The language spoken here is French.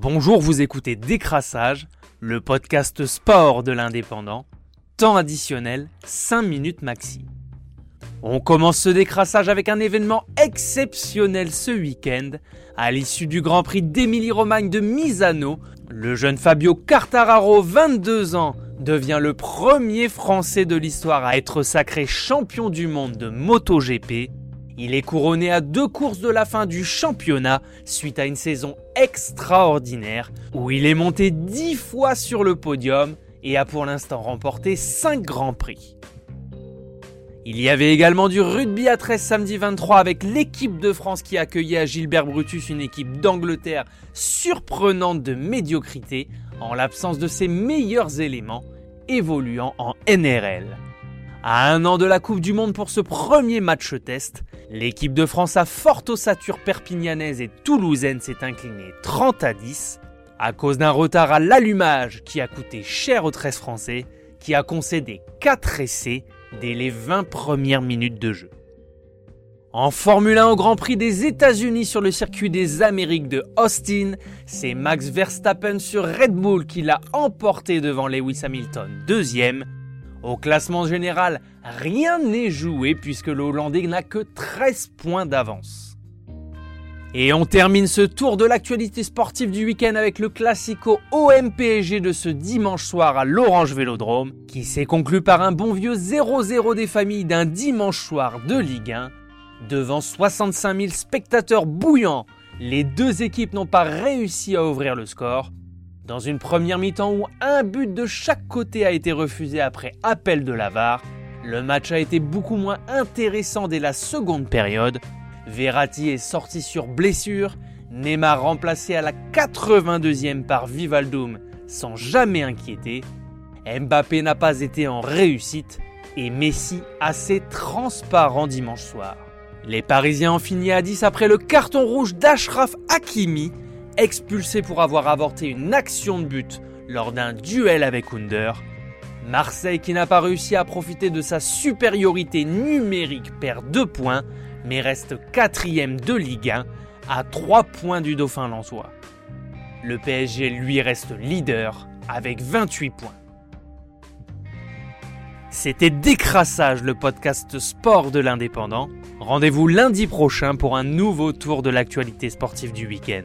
Bonjour, vous écoutez Décrassage, le podcast sport de l'indépendant. Temps additionnel, 5 minutes maxi. On commence ce décrassage avec un événement exceptionnel ce week-end. À l'issue du Grand Prix d'Émilie-Romagne de Misano, le jeune Fabio Cartararo, 22 ans, devient le premier Français de l'histoire à être sacré champion du monde de MotoGP il est couronné à deux courses de la fin du championnat suite à une saison extraordinaire où il est monté dix fois sur le podium et a pour l'instant remporté 5 grands prix. Il y avait également du rugby à 13 samedi 23 avec l'équipe de France qui accueillait à Gilbert Brutus une équipe d'Angleterre surprenante de médiocrité en l'absence de ses meilleurs éléments évoluant en NRL. À un an de la Coupe du Monde pour ce premier match test, l'équipe de France à forte ossature perpignanaise et toulousaine s'est inclinée 30 à 10 à cause d'un retard à l'allumage qui a coûté cher aux 13 Français, qui a concédé 4 essais dès les 20 premières minutes de jeu. En Formule 1 au Grand Prix des États-Unis sur le circuit des Amériques de Austin, c'est Max Verstappen sur Red Bull qui l'a emporté devant Lewis Hamilton deuxième au classement général, rien n'est joué puisque le Hollandais n'a que 13 points d'avance. Et on termine ce tour de l'actualité sportive du week-end avec le classico OMPG de ce dimanche soir à l'Orange Vélodrome, qui s'est conclu par un bon vieux 0-0 des familles d'un dimanche soir de Ligue 1. Devant 65 000 spectateurs bouillants, les deux équipes n'ont pas réussi à ouvrir le score, dans une première mi-temps où un but de chaque côté a été refusé après appel de l'avare, le match a été beaucoup moins intéressant dès la seconde période. Verratti est sorti sur blessure, Neymar remplacé à la 82e par Vivaldoum sans jamais inquiéter, Mbappé n'a pas été en réussite et Messi assez transparent dimanche soir. Les Parisiens ont fini à 10 après le carton rouge d'Ashraf Hakimi expulsé pour avoir avorté une action de but lors d'un duel avec Under. Marseille qui n'a pas réussi à profiter de sa supériorité numérique perd 2 points mais reste quatrième de Ligue 1 à 3 points du Dauphin Lensois. Le PSG lui reste leader avec 28 points. C'était Décrassage, le podcast sport de l'indépendant. Rendez-vous lundi prochain pour un nouveau tour de l'actualité sportive du week-end.